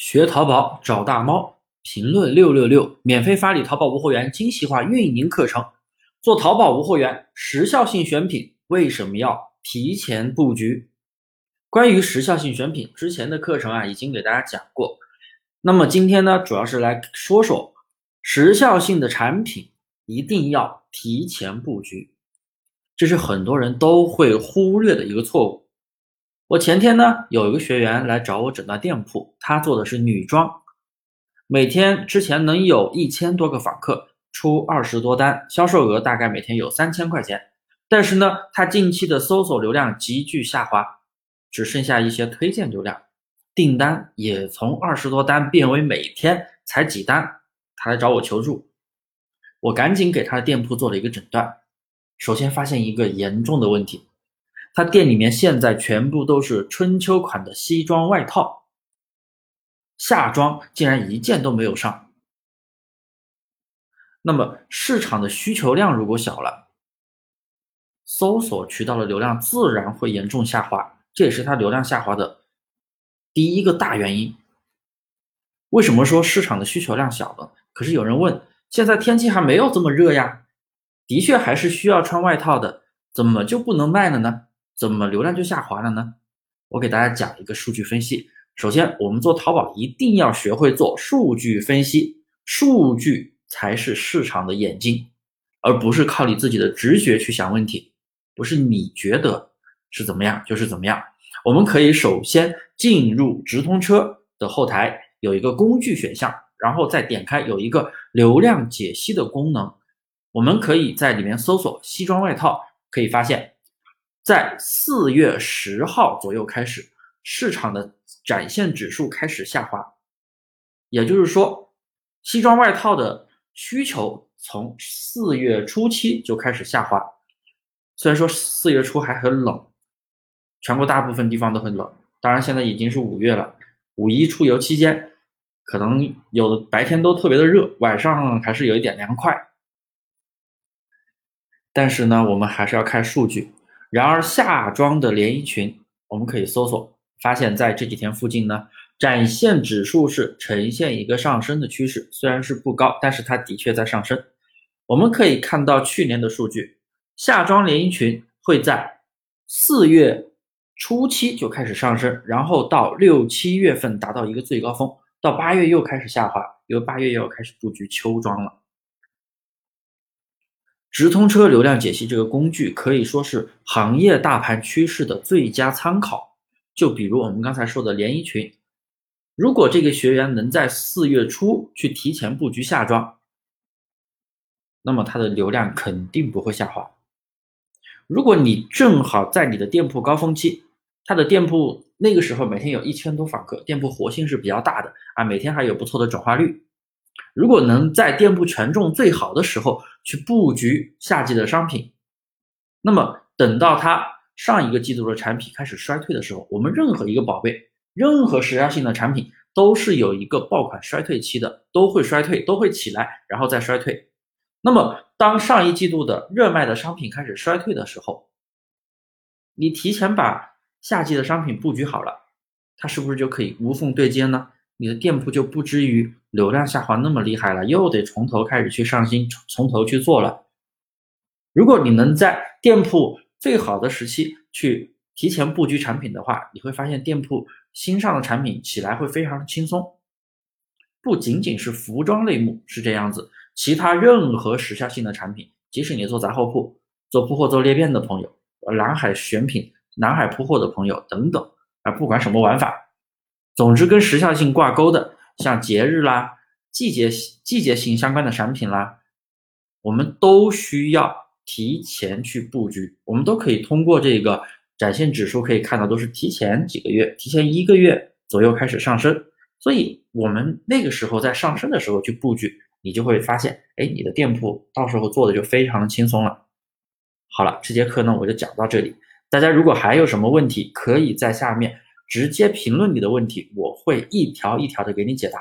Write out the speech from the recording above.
学淘宝找大猫，评论六六六，免费发你淘宝无货源精细化运营课程。做淘宝无货源，时效性选品为什么要提前布局？关于时效性选品，之前的课程啊已经给大家讲过。那么今天呢，主要是来说说时效性的产品一定要提前布局，这是很多人都会忽略的一个错误。我前天呢，有一个学员来找我诊断店铺，他做的是女装，每天之前能有一千多个访客，出二十多单，销售额大概每天有三千块钱。但是呢，他近期的搜索流量急剧下滑，只剩下一些推荐流量，订单也从二十多单变为每天才几单。他来找我求助，我赶紧给他的店铺做了一个诊断，首先发现一个严重的问题。他店里面现在全部都是春秋款的西装外套，夏装竟然一件都没有上。那么市场的需求量如果小了，搜索渠道的流量自然会严重下滑，这也是它流量下滑的第一个大原因。为什么说市场的需求量小呢？可是有人问，现在天气还没有这么热呀，的确还是需要穿外套的，怎么就不能卖了呢？怎么流量就下滑了呢？我给大家讲一个数据分析。首先，我们做淘宝一定要学会做数据分析，数据才是市场的眼睛，而不是靠你自己的直觉去想问题。不是你觉得是怎么样就是怎么样。我们可以首先进入直通车的后台，有一个工具选项，然后再点开有一个流量解析的功能，我们可以在里面搜索西装外套，可以发现。在四月十号左右开始，市场的展现指数开始下滑，也就是说，西装外套的需求从四月初期就开始下滑。虽然说四月初还很冷，全国大部分地方都很冷，当然现在已经是五月了，五一出游期间，可能有的白天都特别的热，晚上还是有一点凉快。但是呢，我们还是要看数据。然而，夏装的连衣裙，我们可以搜索，发现在这几天附近呢，展现指数是呈现一个上升的趋势，虽然是不高，但是它的确在上升。我们可以看到去年的数据，夏装连衣裙会在四月初期就开始上升，然后到六七月份达到一个最高峰，到八月又开始下滑，因为八月又要开始布局秋装了。直通车流量解析这个工具可以说是行业大盘趋势的最佳参考。就比如我们刚才说的连衣裙，如果这个学员能在四月初去提前布局夏装，那么它的流量肯定不会下滑。如果你正好在你的店铺高峰期，他的店铺那个时候每天有一千多访客，店铺活性是比较大的啊，每天还有不错的转化率。如果能在店铺权重最好的时候去布局夏季的商品，那么等到它上一个季度的产品开始衰退的时候，我们任何一个宝贝、任何时效性的产品都是有一个爆款衰退期的，都会衰退，都会起来，然后再衰退。那么当上一季度的热卖的商品开始衰退的时候，你提前把夏季的商品布局好了，它是不是就可以无缝对接呢？你的店铺就不至于流量下滑那么厉害了，又得从头开始去上新，从头去做了。如果你能在店铺最好的时期去提前布局产品的话，你会发现店铺新上的产品起来会非常轻松。不仅仅是服装类目是这样子，其他任何时效性的产品，即使你做杂货铺、做铺货、做裂变的朋友，蓝海选品、蓝海铺货的朋友等等，啊，不管什么玩法。总之，跟时效性挂钩的，像节日啦、季节季节性相关的产品啦，我们都需要提前去布局。我们都可以通过这个展现指数可以看到，都是提前几个月、提前一个月左右开始上升。所以，我们那个时候在上升的时候去布局，你就会发现，哎，你的店铺到时候做的就非常的轻松了。好了，这节课呢我就讲到这里。大家如果还有什么问题，可以在下面。直接评论你的问题，我会一条一条的给你解答。